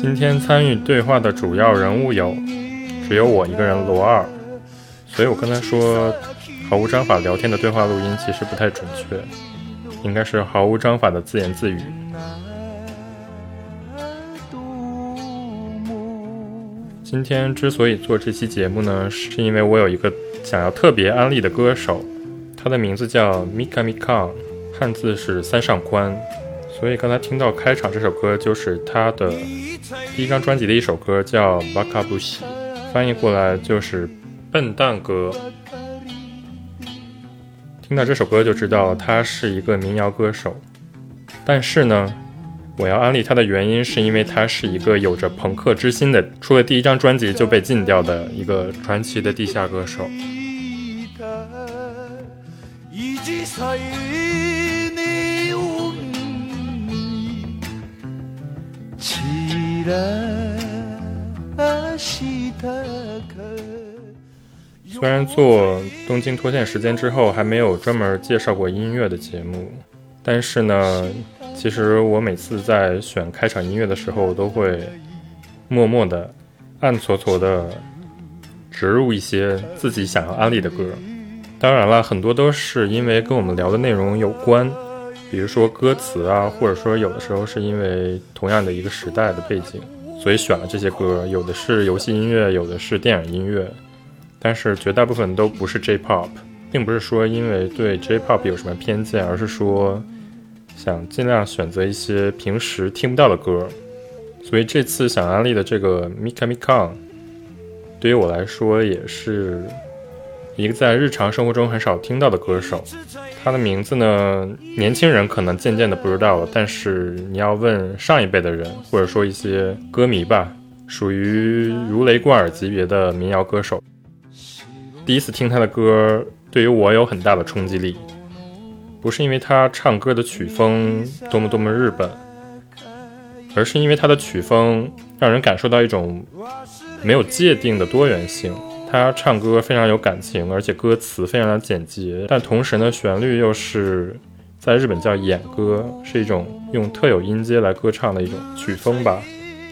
今天参与对话的主要人物有，只有我一个人罗二，所以我跟他说毫无章法聊天的对话录音其实不太准确，应该是毫无章法的自言自语。今天之所以做这期节目呢，是因为我有一个想要特别安利的歌手，他的名字叫 Mika Mika，汉字是三上宽，所以刚才听到开场这首歌就是他的第一张专辑的一首歌，叫巴卡布西翻译过来就是笨蛋歌。听到这首歌就知道他是一个民谣歌手，但是呢。我要安利他的原因，是因为他是一个有着朋克之心的，出了第一张专辑就被禁掉的一个传奇的地下歌手。虽然做东京脱线时间之后还没有专门介绍过音乐的节目，但是呢。其实我每次在选开场音乐的时候，都会默默的、暗搓搓的植入一些自己想要安利的歌。当然了，很多都是因为跟我们聊的内容有关，比如说歌词啊，或者说有的时候是因为同样的一个时代的背景，所以选了这些歌。有的是游戏音乐，有的是电影音乐，但是绝大部分都不是 J-pop，并不是说因为对 J-pop 有什么偏见，而是说。想尽量选择一些平时听不到的歌，所以这次想安利的这个 Mika Mika，对于我来说也是一个在日常生活中很少听到的歌手。他的名字呢，年轻人可能渐渐的不知道了，但是你要问上一辈的人，或者说一些歌迷吧，属于如雷贯耳级别的民谣歌手。第一次听他的歌，对于我有很大的冲击力。不是因为他唱歌的曲风多么多么日本，而是因为他的曲风让人感受到一种没有界定的多元性。他唱歌非常有感情，而且歌词非常的简洁，但同时呢，旋律又是在日本叫演歌，是一种用特有音阶来歌唱的一种曲风吧。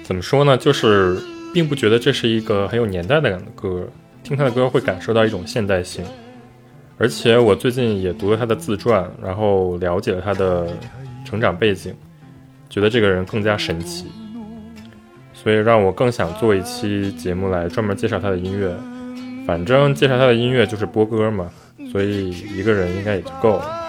怎么说呢？就是并不觉得这是一个很有年代感的歌，听他的歌会感受到一种现代性。而且我最近也读了他的自传，然后了解了他的成长背景，觉得这个人更加神奇，所以让我更想做一期节目来专门介绍他的音乐。反正介绍他的音乐就是播歌嘛，所以一个人应该也就够了。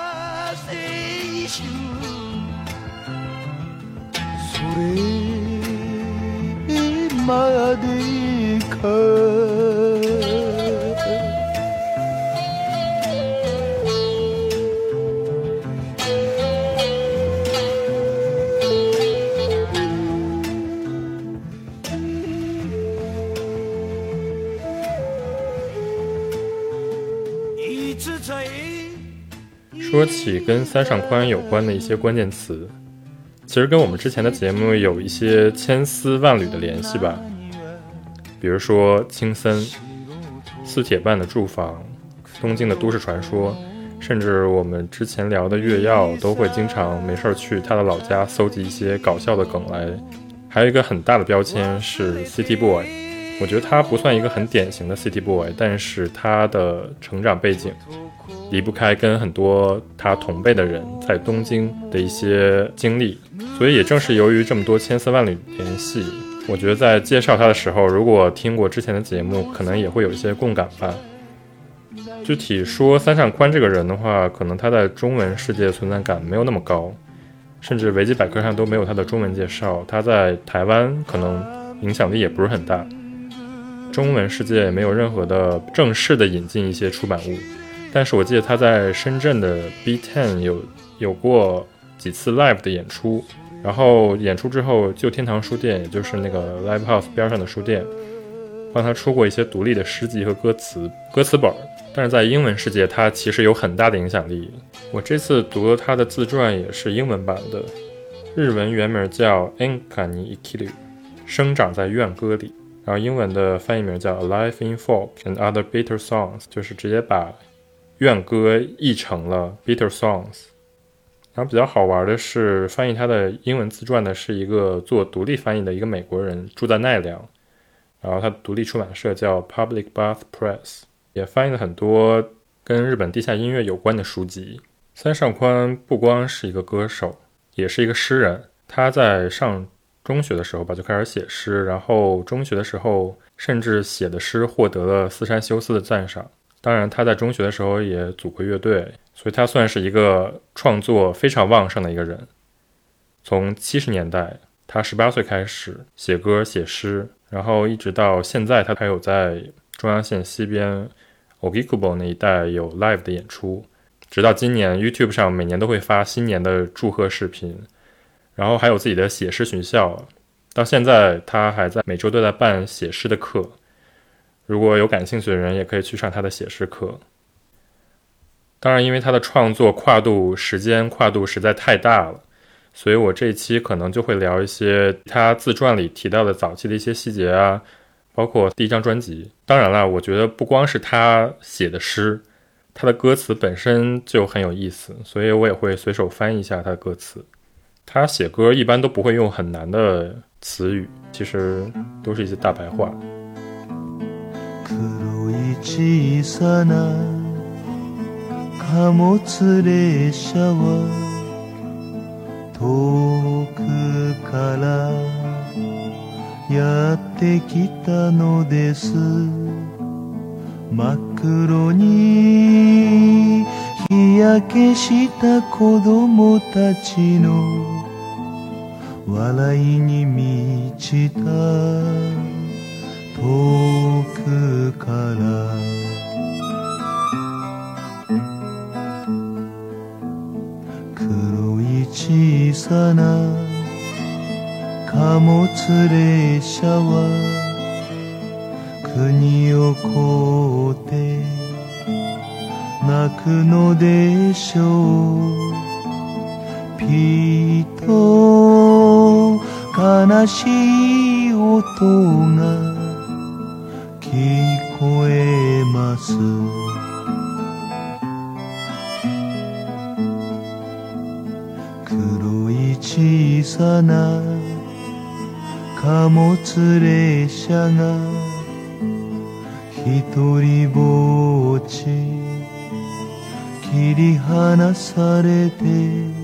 说起跟三上宽有关的一些关键词，其实跟我们之前的节目有一些千丝万缕的联系吧。比如说青森、四铁半的住房、东京的都市传说，甚至我们之前聊的月曜都会经常没事儿去他的老家搜集一些搞笑的梗来。还有一个很大的标签是 City Boy，我觉得他不算一个很典型的 City Boy，但是他的成长背景。离不开跟很多他同辈的人在东京的一些经历，所以也正是由于这么多千丝万缕联系，我觉得在介绍他的时候，如果听过之前的节目，可能也会有一些共感吧。具体说三上宽这个人的话，可能他在中文世界存在感没有那么高，甚至维基百科上都没有他的中文介绍。他在台湾可能影响力也不是很大，中文世界也没有任何的正式的引进一些出版物。但是我记得他在深圳的 B Ten 有有过几次 live 的演出，然后演出之后，旧天堂书店，也就是那个 Live House 边上的书店，帮他出过一些独立的诗集和歌词歌词本。但是在英文世界，他其实有很大的影响力。我这次读了他的自传，也是英文版的，日文原名叫 Enkani Ikiru，生长在怨歌里。然后英文的翻译名叫 Alive in Folk and Other Bitter Songs，就是直接把怨歌译成了 Bitter Songs。然后比较好玩的是，翻译他的英文自传的是一个做独立翻译的一个美国人，住在奈良。然后他独立出版社叫 Public Bath Press。也翻译了很多跟日本地下音乐有关的书籍。三上宽不光是一个歌手，也是一个诗人。他在上中学的时候吧就开始写诗，然后中学的时候甚至写的诗获得了四山修斯的赞赏。当然，他在中学的时候也组过乐队，所以他算是一个创作非常旺盛的一个人。从七十年代，他十八岁开始写歌写诗，然后一直到现在，他还有在中央线西边。Ogikubo 那一带有 live 的演出，直到今年 YouTube 上每年都会发新年的祝贺视频，然后还有自己的写诗学校，到现在他还在每周都在办写诗的课，如果有感兴趣的人也可以去上他的写诗课。当然，因为他的创作跨度时间跨度实在太大了，所以我这一期可能就会聊一些他自传里提到的早期的一些细节啊。包括第一张专辑，当然了，我觉得不光是他写的诗，他的歌词本身就很有意思，所以我也会随手翻译一下他的歌词。他写歌一般都不会用很难的词语，其实都是一些大白话。やってきたのです真っ黒に日焼けした子供たちの 笑いに満ちた遠くから。黒い小さな貨物列車は国を越えて泣くのでしょう。ピーと悲しい音が聞こえます。黒い小さな貨物列車が一人ぼっち切り離されて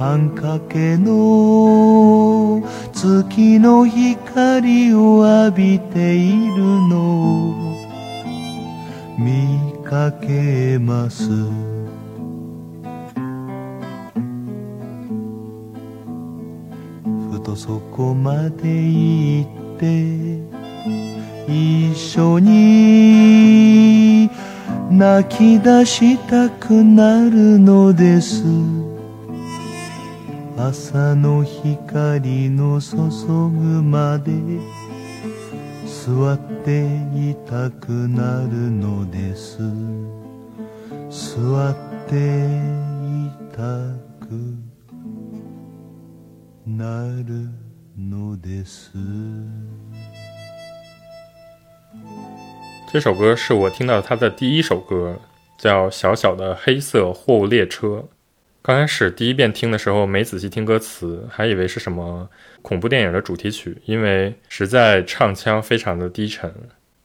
半かけの月の光を浴びているの。を見かけます。ふとそこまで行って一緒に泣き出したくなるのです。朝の光の注ぐまで座っていたくなるのです座っていたく这首歌是我听到他的第一首歌，叫《小小的黑色货物列车》。 刚开始第一遍听的时候，没仔细听歌词，还以为是什么恐怖电影的主题曲，因为实在唱腔非常的低沉。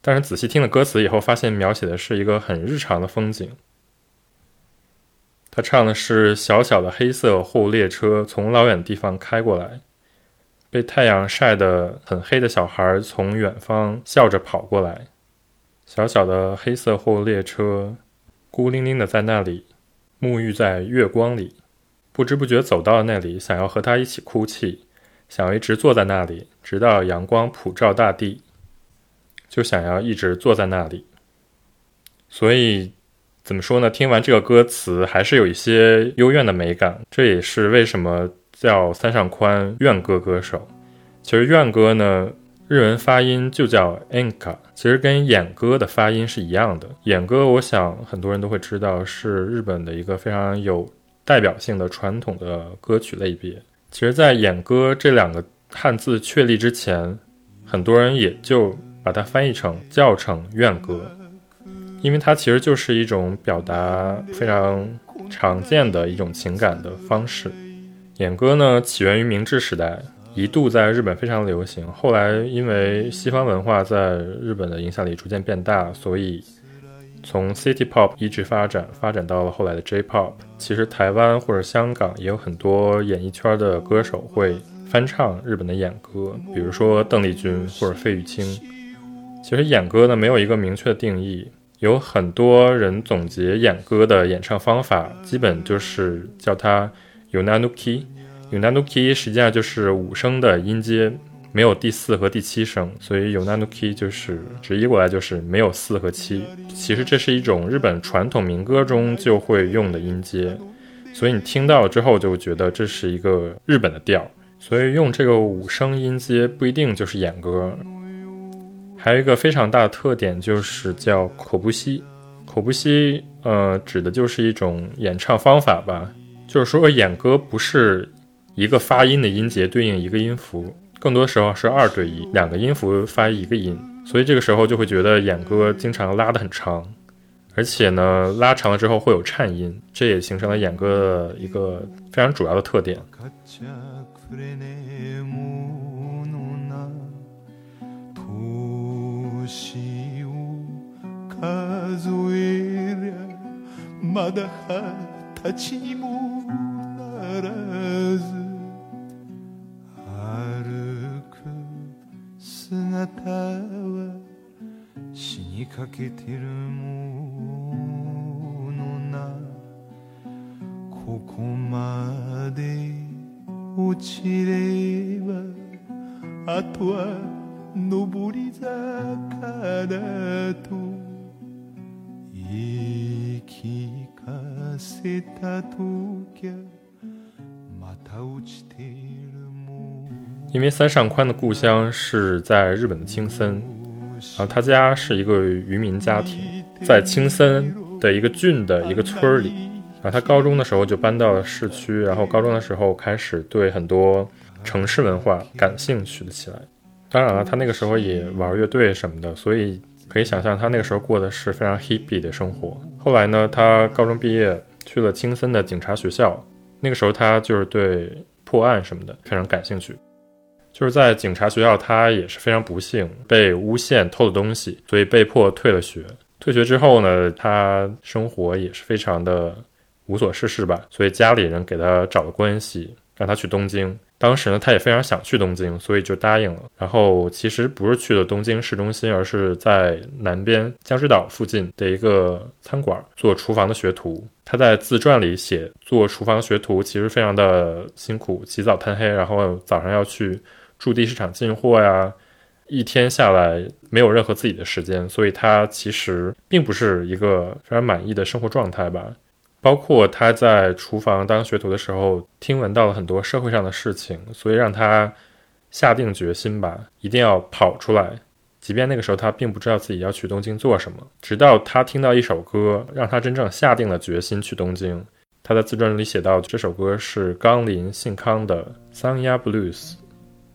但是仔细听了歌词以后，发现描写的是一个很日常的风景。他唱的是小小的黑色货物列车从老远地方开过来，被太阳晒得很黑的小孩从远方笑着跑过来。小小的黑色货物列车孤零零的在那里，沐浴在月光里。不知不觉走到了那里，想要和他一起哭泣，想要一直坐在那里，直到阳光普照大地，就想要一直坐在那里。所以，怎么说呢？听完这个歌词，还是有一些幽怨的美感。这也是为什么叫三上宽怨歌歌手。其实怨歌呢，日文发音就叫 enka，其实跟演歌的发音是一样的。演歌，我想很多人都会知道，是日本的一个非常有。代表性的传统的歌曲类别，其实，在“演歌”这两个汉字确立之前，很多人也就把它翻译成叫成怨歌，因为它其实就是一种表达非常常见的一种情感的方式。演歌呢，起源于明治时代，一度在日本非常流行，后来因为西方文化在日本的影响力逐渐变大，所以。从 City Pop 一直发展，发展到了后来的 J Pop。其实台湾或者香港也有很多演艺圈的歌手会翻唱日本的演歌，比如说邓丽君或者费玉清。其实演歌呢没有一个明确的定义，有很多人总结演歌的演唱方法，基本就是叫它 Unanuki unanuki 实际上就是五声的音阶。没有第四和第七声，所以 Unanuki 就是直译过来就是没有四和七。其实这是一种日本传统民歌中就会用的音阶，所以你听到了之后就觉得这是一个日本的调。所以用这个五声音阶不一定就是演歌。还有一个非常大的特点就是叫口不息，口不息，呃，指的就是一种演唱方法吧，就是说演歌不是一个发音的音节对应一个音符。更多时候是二对一，两个音符发一个音，所以这个时候就会觉得演歌经常拉得很长，而且呢，拉长了之后会有颤音，这也形成了演歌的一个非常主要的特点。姿は死にかけてるものなここまで落ちればあとは上り坂だと言い聞かせたときゃまた落ちて因为三上宽的故乡是在日本的青森，然后他家是一个渔民家庭，在青森的一个郡的一个村儿里，然后他高中的时候就搬到了市区，然后高中的时候开始对很多城市文化感兴趣了起来。当然了，他那个时候也玩乐队什么的，所以可以想象他那个时候过的是非常 hippy 的生活。后来呢，他高中毕业去了青森的警察学校，那个时候他就是对破案什么的非常感兴趣。就是在警察学校，他也是非常不幸，被诬陷偷了东西，所以被迫退了学。退学之后呢，他生活也是非常的无所事事吧，所以家里人给他找了关系，让他去东京。当时呢，他也非常想去东京，所以就答应了。然后其实不是去了东京市中心，而是在南边江之岛附近的一个餐馆做厨房的学徒。他在自传里写，做厨房学徒其实非常的辛苦，起早贪黑，然后早上要去。驻地市场进货呀，一天下来没有任何自己的时间，所以他其实并不是一个非常满意的生活状态吧。包括他在厨房当学徒的时候，听闻到了很多社会上的事情，所以让他下定决心吧，一定要跑出来。即便那个时候他并不知道自己要去东京做什么，直到他听到一首歌，让他真正下定了决心去东京。他在自传里写到，这首歌是冈林信康的《Sanya Blues》。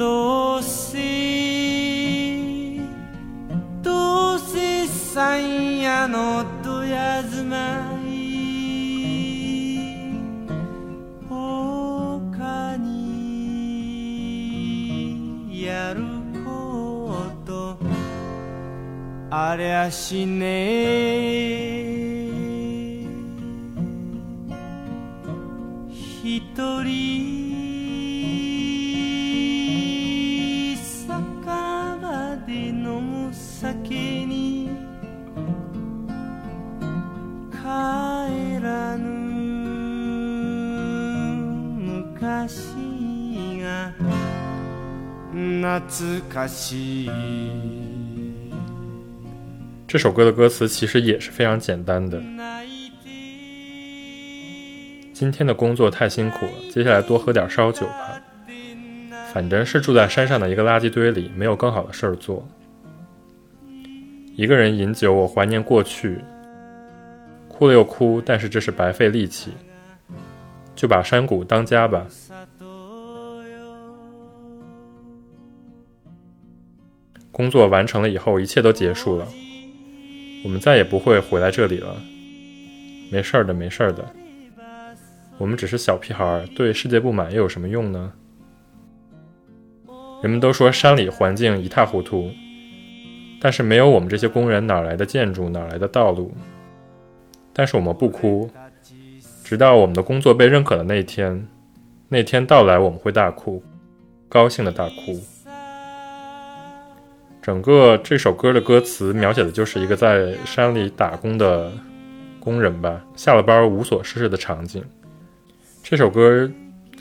도시 도시 사이야 너도 야즈마이 오카니 야루코토 아레아시네 懐かしい这首歌的歌词其实也是非常简单的。今天的工作太辛苦了，接下来多喝点烧酒吧。反正是住在山上的一个垃圾堆里，没有更好的事儿做。一个人饮酒，我怀念过去，哭了又哭，但是这是白费力气。就把山谷当家吧。 工作完成了以后，一切都结束了。我们再也不会回来这里了。没事儿的，没事儿的。我们只是小屁孩，对世界不满又有什么用呢？人们都说山里环境一塌糊涂，但是没有我们这些工人，哪来的建筑，哪来的道路？但是我们不哭，直到我们的工作被认可的那一天。那天到来，我们会大哭，高兴的大哭。整个这首歌的歌词描写的就是一个在山里打工的工人吧，下了班无所事事的场景。这首歌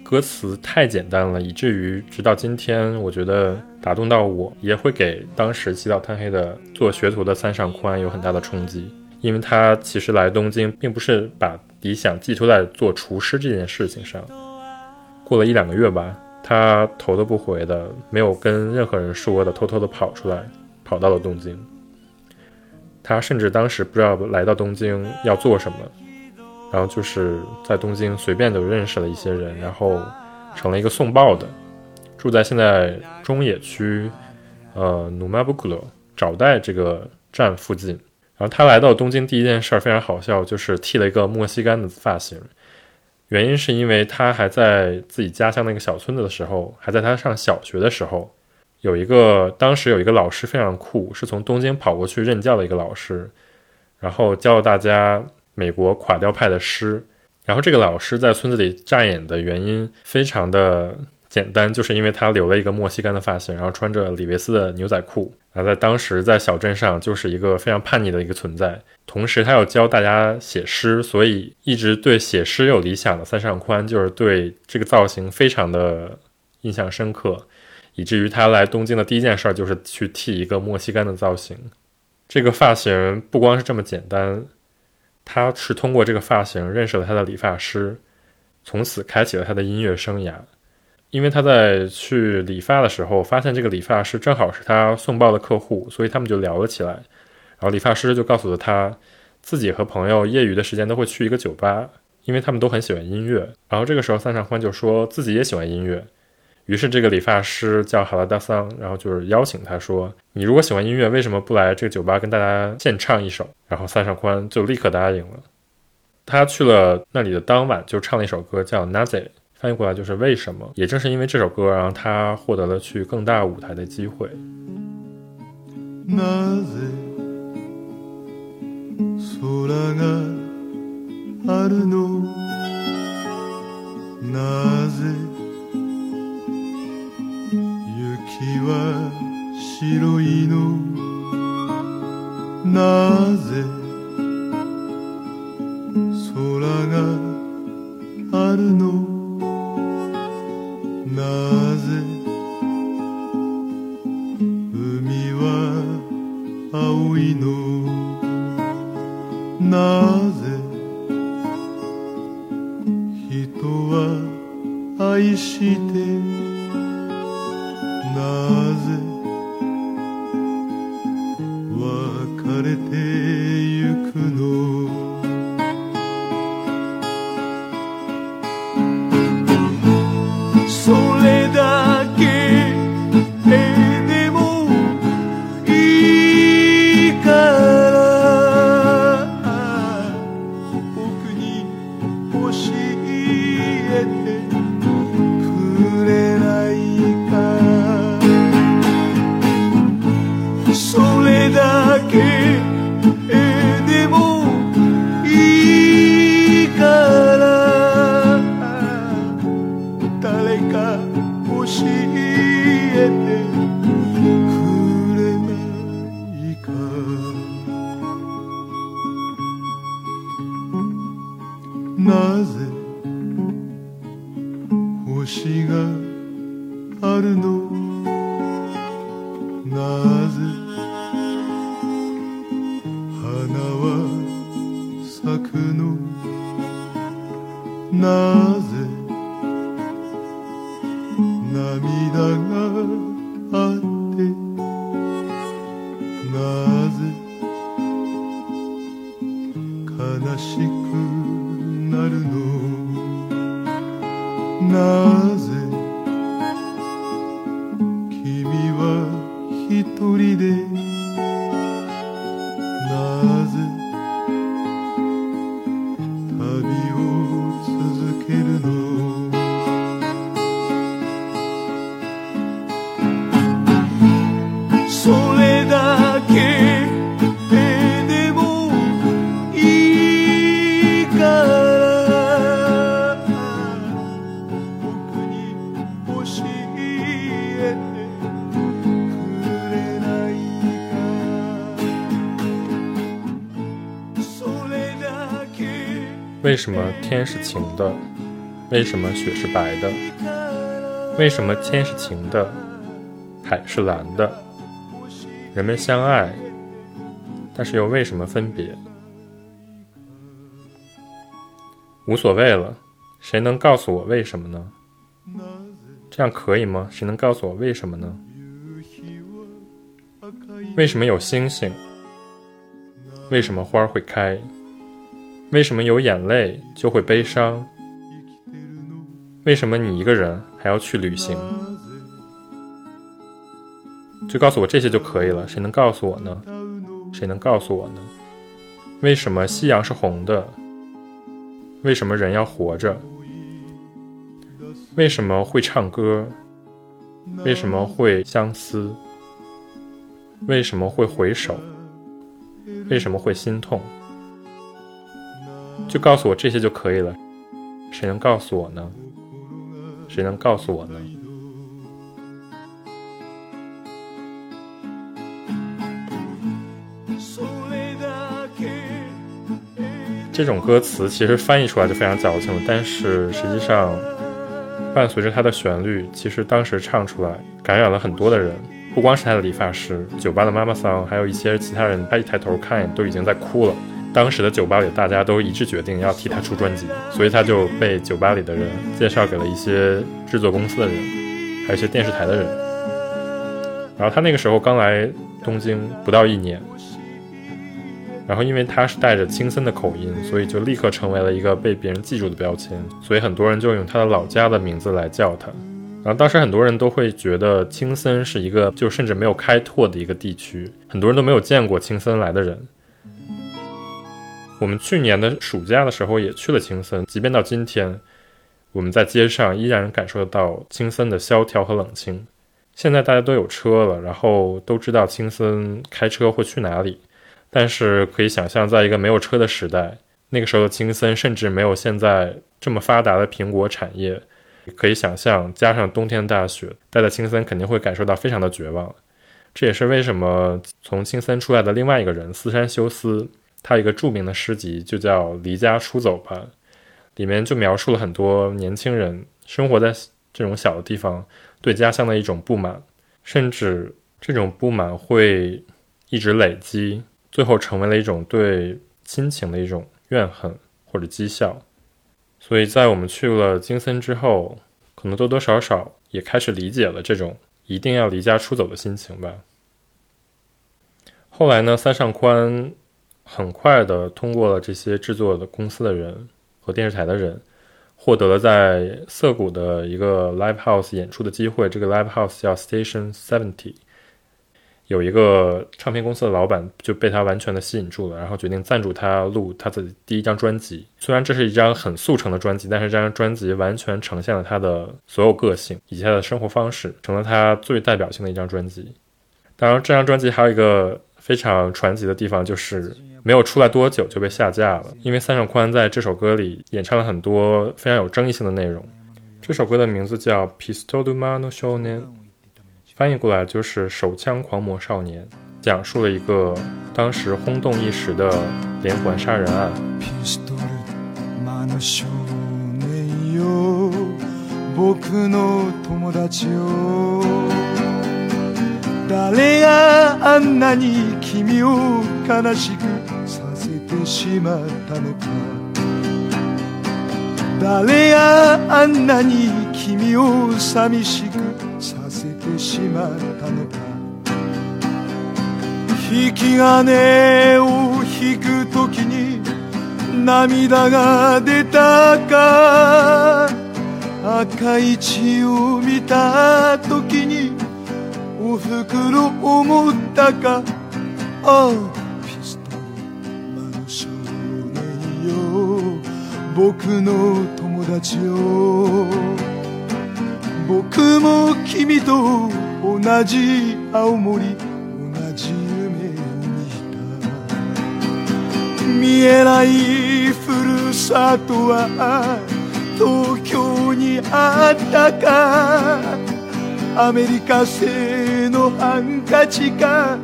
歌词太简单了，以至于直到今天，我觉得打动到我，也会给当时起早贪黑的做学徒的三上宽有很大的冲击。因为他其实来东京，并不是把理想寄托在做厨师这件事情上。过了一两个月吧，他头都不回的，没有跟任何人说的，偷偷的跑出来，跑到了东京。他甚至当时不知道来到东京要做什么。然后就是在东京随便就认识了一些人，然后成了一个送报的，住在现在中野区，呃，努马布古罗找代这个站附近。然后他来到东京第一件事儿非常好笑，就是剃了一个墨西干的发型。原因是因为他还在自己家乡那个小村子的时候，还在他上小学的时候，有一个当时有一个老师非常酷，是从东京跑过去任教的一个老师，然后教大家。美国垮掉派的诗，然后这个老师在村子里扎眼的原因非常的简单，就是因为他留了一个墨西干的发型，然后穿着李维斯的牛仔裤，然后在当时在小镇上就是一个非常叛逆的一个存在。同时，他要教大家写诗，所以一直对写诗有理想的三上宽就是对这个造型非常的印象深刻，以至于他来东京的第一件事就是去剃一个墨西干的造型。这个发型不光是这么简单。他是通过这个发型认识了他的理发师，从此开启了他的音乐生涯。因为他在去理发的时候，发现这个理发师正好是他送报的客户，所以他们就聊了起来。然后理发师就告诉了他，自己和朋友业余的时间都会去一个酒吧，因为他们都很喜欢音乐。然后这个时候三上宽就说自己也喜欢音乐。于是，这个理发师叫哈拉达桑，然后就是邀请他说：“你如果喜欢音乐，为什么不来这个酒吧跟大家献唱一首？”然后三上宽就立刻答应了。他去了那里的当晚，就唱了一首歌，叫《Naze》，翻译过来就是“为什么”。也正是因为这首歌，然后他获得了去更大舞台的机会。は白いのなぜ空があるの なぜ人は愛してなぜ別れて涙があった天是晴的？为什么雪是白的？为什么天是晴的，海是蓝的？人们相爱，但是又为什么分别？无所谓了，谁能告诉我为什么呢？这样可以吗？谁能告诉我为什么呢？为什么有星星？为什么花会开？为什么有眼泪就会悲伤？为什么你一个人还要去旅行？就告诉我这些就可以了。谁能告诉我呢？谁能告诉我呢？为什么夕阳是红的？为什么人要活着？为什么会唱歌？为什么会相思？为什么会回首？为什么会心痛？就告诉我这些就可以了。谁能告诉我呢？谁能告诉我呢？それだけ这种歌词其实翻译出来就非常矫情了，但是实际上伴随着它的旋律，其实当时唱出来感染了很多的人，不光是他的理发师、酒吧的妈妈桑，还有一些其他人，他一抬头看都已经在哭了。 当时的酒吧里，大家都一致决定要替他出专辑，所以他就被酒吧里的人介绍给了一些制作公司的人，还有一些电视台的人。然后他那个时候刚来东京不到一年，然后因为他是带着青森的口音，所以就立刻成为了一个被别人记住的标签，所以很多人就用他的老家的名字来叫他。然后当时很多人都会觉得青森是一个就甚至没有开拓的一个地区，很多人都没有见过青森来的人。我们去年的暑假的时候也去了青森，即便到今天，我们在街上依然感受得到青森的萧条和冷清。现在大家都有车了，然后都知道青森开车会去哪里，但是可以想象，在一个没有车的时代，那个时候的青森甚至没有现在这么发达的苹果产业。可以想象，加上冬天大雪，待在青森肯定会感受到非常的绝望。这也是为什么从青森出来的另外一个人斯山修斯，他有一个著名的诗集就叫《离家出走吧》，里面就描述了很多年轻人生活在这种小的地方对家乡的一种不满，甚至这种不满会一直累积，最后成为了一种对亲情的一种怨恨或者讥笑。所以在我们去了金森之后，可能多多少少也开始理解了这种一定要离家出走的心情吧。后来呢，三上宽很快的通过了这些制作的公司的人和电视台的人，获得了在涩谷的一个 live house 演出的机会。这个 live house 叫 Station Seventy。有一个唱片公司的老板就被他完全的吸引住了，然后决定赞助他录他的第一张专辑。虽然这是一张很速成的专辑，但是这张专辑完全呈现了他的所有个性以及他的生活方式，成了他最代表性的一张专辑。当然，这张专辑还有一个非常传奇的地方，就是没有出来多久就被下架了，因为三上宽在这首歌里演唱了很多非常有争议性的内容。这首歌的名字叫《Pistol Mano Shonen》。翻译過來就是“手槍狂魔少年”，講述了一個當時轟動一時的連環殺人案。ピストル魔の少年よ僕 僕の友達よ 誰があんなに君を悲しくさせてしまったのか。誰があんなに君を寂しくさせてしまったのか。引き金を引くときに涙が出たか。赤い血を見たときにおふくろ思ったか。ああピストルマン少年よ僕の友達よ僕も君と同じ青森同じ夢を見た。見えないふるさとは東京にあったか。アメリカ製のハンカチか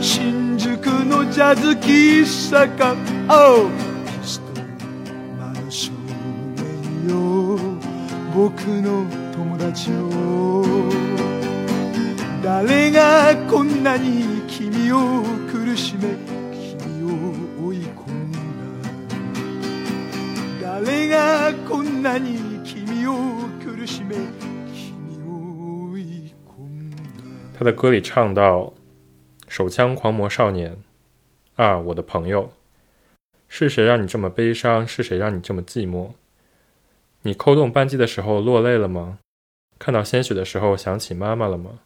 新宿のジャズ喫茶か。Oh! ストマン少年よ僕の友達よ誰がこんなに君を苦しめ君を追い込んだ。誰がこんなに君を他的歌里唱到：“手枪狂魔少年啊，我的朋友，是谁让你这么悲伤？是谁让你这么寂寞？你扣动扳机的时候落泪了吗？看到鲜血的时候想起妈妈了吗？”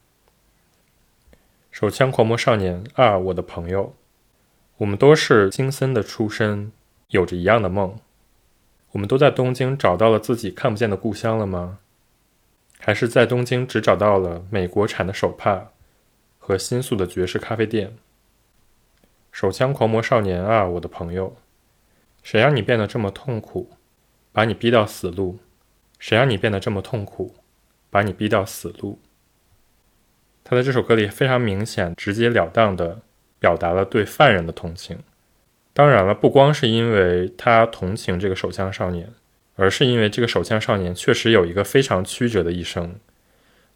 手枪狂魔少年啊，我的朋友，我们都是金森的出身，有着一样的梦。我们都在东京找到了自己看不见的故乡了吗？还是在东京只找到了美国产的手帕和新宿的爵士咖啡店？手枪狂魔少年啊，我的朋友，谁让你变得这么痛苦，把你逼到死路？谁让你变得这么痛苦，把你逼到死路？他在这首歌里非常明显、直截了当地表达了对犯人的同情。当然了，不光是因为他同情这个手枪少年，而是因为这个手枪少年确实有一个非常曲折的一生，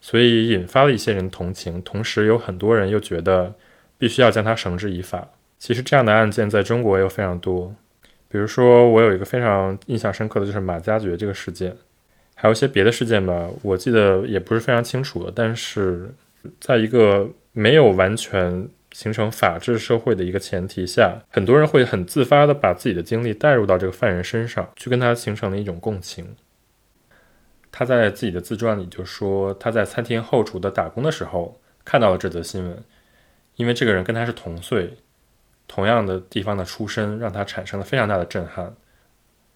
所以引发了一些人同情。同时，有很多人又觉得必须要将他绳之以法。其实这样的案件在中国也有非常多，比如说我有一个非常印象深刻的就是马加爵这个事件，还有一些别的事件吧，我记得也不是非常清楚了。但是，在一个没有完全形成法治社会的一个前提下，很多人会很自发的把自己的经历带入到这个犯人身上，去跟他形成了一种共情。他在自己的自传里就说，他在餐厅后厨的打工的时候看到了这则新闻，因为这个人跟他是同岁，同样的地方的出身，让他产生了非常大的震撼。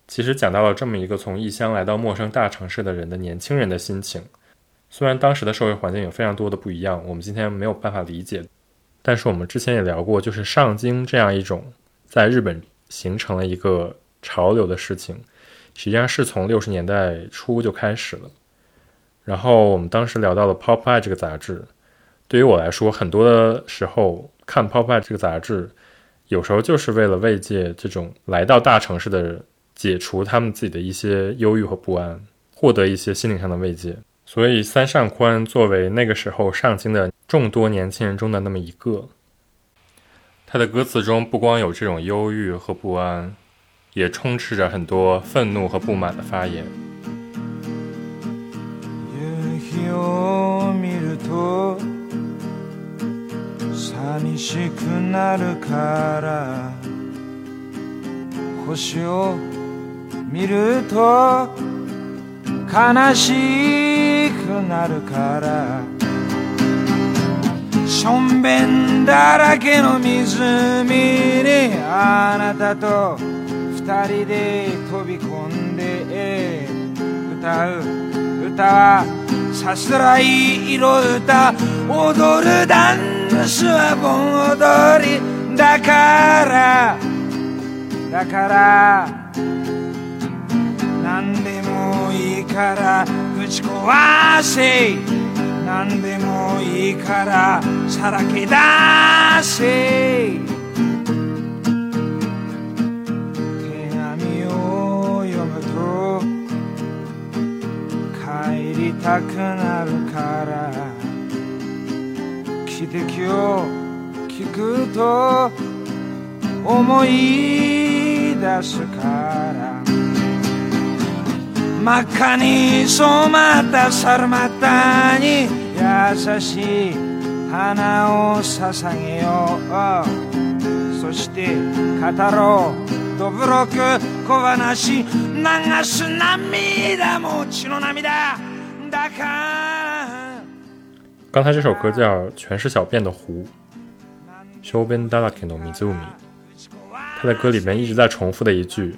其实讲到了这么一个从异乡来到陌生大城市的人的年轻人的心情。虽然当时的社会环境有非常多的不一样，我们今天没有办法理解，但是我们之前也聊过，就是上京这样一种在日本形成了一个潮流的事情，实际上是从六十年代初就开始了。然后我们当时聊到了《Pop Eye》这个杂志，对于我来说，很多的时候看《Pop Eye》这个杂志，有时候就是为了慰藉这种来到大城市的人，解除他们自己的一些忧郁和不安，获得一些心灵上的慰藉。所以，三上宽作为那个时候上京的众多年轻人中的那么一个，他的歌词中不光有这种忧郁和不安，也充斥着很多愤怒和不满的发言。夕日を見ると寂しくなるから星を見ると 悲しくなるから。しょんべんだらけの湖にあなたと二人で飛び込んで歌う。歌はさすらい色歌。踊るダンスは盆踊りだから。だからからぶち壊せ何でもいいからさらけ出せ手紙を読むと入りたくなるから汽笛を聞くと思い出すから。真っ赤に染まった猿股に優しい花を捧げようそして語ろうどぶろく小話流す涙も血の涙だから刚才这首歌叫《全是小便的湖》，Shoben Dalake no Mizumi。他在歌里面一直在重复的一句，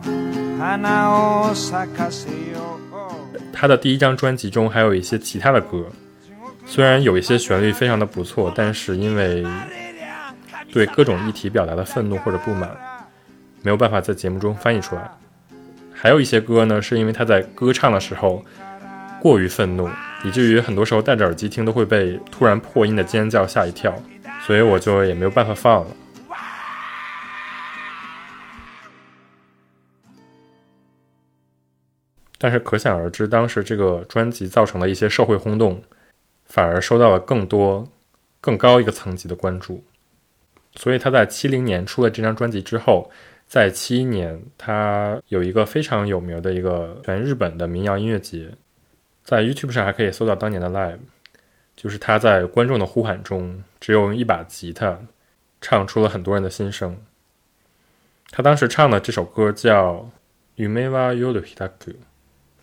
他的第一张专辑中还有一些其他的歌，虽然有一些旋律非常的不错，但是因为对各种议题表达的愤怒或者不满，没有办法在节目中翻译出来。还有一些歌呢，是因为他在歌唱的时候过于愤怒，以至于很多时候戴着耳机听都会被突然破音的尖叫吓一跳，所以我就也没有办法放了。但是可想而知，当时这个专辑造成了一些社会轰动，反而受到了更多、更高一个层级的关注。所以他在七零年出了这张专辑之后，在七一年，他有一个非常有名的一个全日本的民谣音乐节，在 YouTube 上还可以搜到当年的 Live，就是他在观众的呼喊中，只有一把吉他，唱出了很多人的心声。他当时唱的这首歌叫《Umewa Yoru Hitaku》。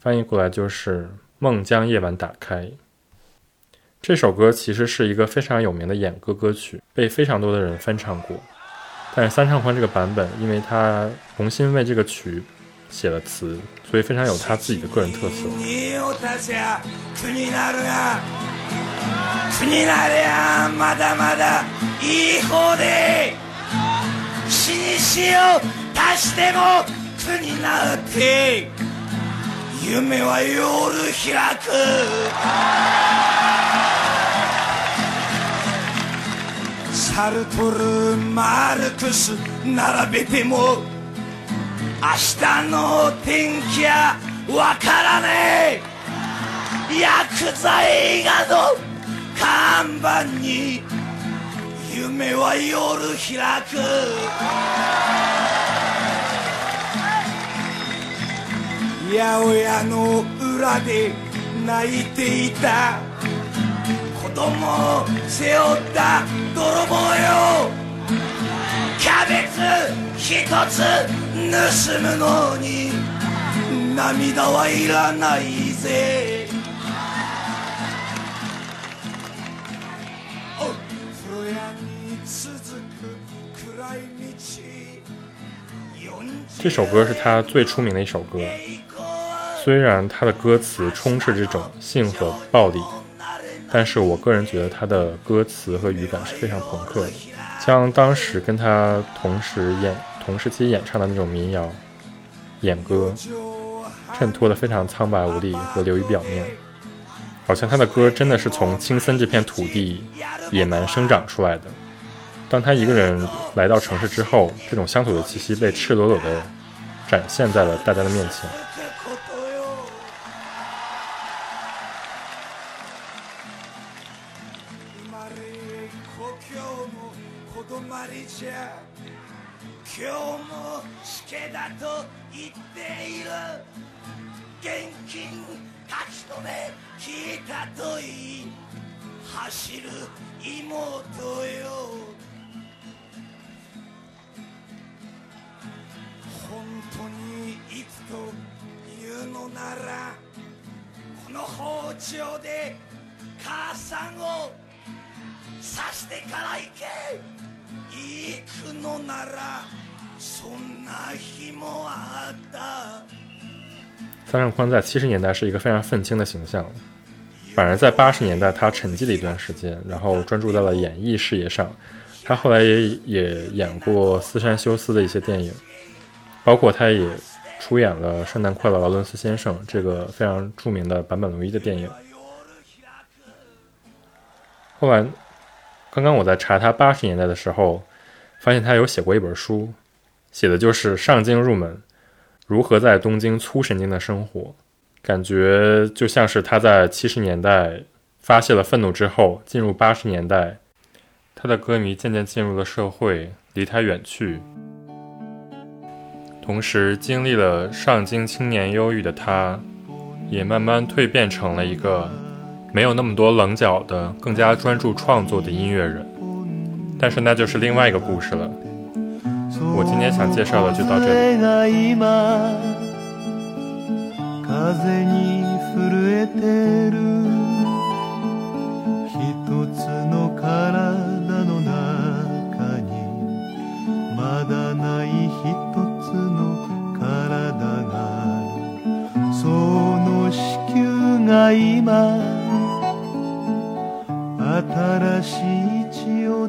翻译过来就是“梦将夜晚打开”。这首歌其实是一个非常有名的演歌歌曲，被非常多的人翻唱过。但是三唱宽这个版本，因为他重新为这个曲写了词，所以非常有他自己的个人特色。夢は夜開く。サルトルマルクス並べても明日の天気はわからねえ。薬剤画の看板に夢は夜開く。八百屋の裏で泣いていた。子供を背負った泥棒よ。キャベツ一つ盗むのに。涙はいらないぜ。風呂屋に続く暗い道。这首歌是他最出名的一首歌。虽然他的歌词充斥这种性和暴力，但是我个人觉得他的歌词和语感是非常朋克的，将当时跟他同时演同时期演唱的那种民谣演歌衬托的非常苍白无力和流于表面，好像他的歌真的是从青森这片土地野蛮生长出来的。当他一个人来到城市之后，这种乡土的气息被赤裸裸地展现在了大家的面前。まりじゃ。今日もしけだと言っている。現金書き留め聞いたといい走る妹よ。本当にいつと言うのならこの包丁で母さんを刺してから行け。行くのならそんな日もあった三上宽在七十年代是一个非常愤青的形象， 反而在八十年代他沉寂了一段时间，然后专注在了演艺事业上。他后来也也演过斯山修斯的一些电影，包括他也出演了《圣诞快乐，劳伦斯先生》这个非常著名的坂本龙一的电影。后来， 刚刚我在查他八十年代的时候，发现他有写过一本书，写的就是上京入门，如何在东京粗神经的生活，感觉就像是他在七十年代发泄了愤怒之后，进入八十年代，他的歌迷渐渐进入了社会，离他远去，同时经历了上京青年忧郁的他，也慢慢蜕变成了一个。没有那么多棱角的，更加专注创作的音乐人，但是那就是另外一个故事了。我今天想介绍的就到这里。新しい血を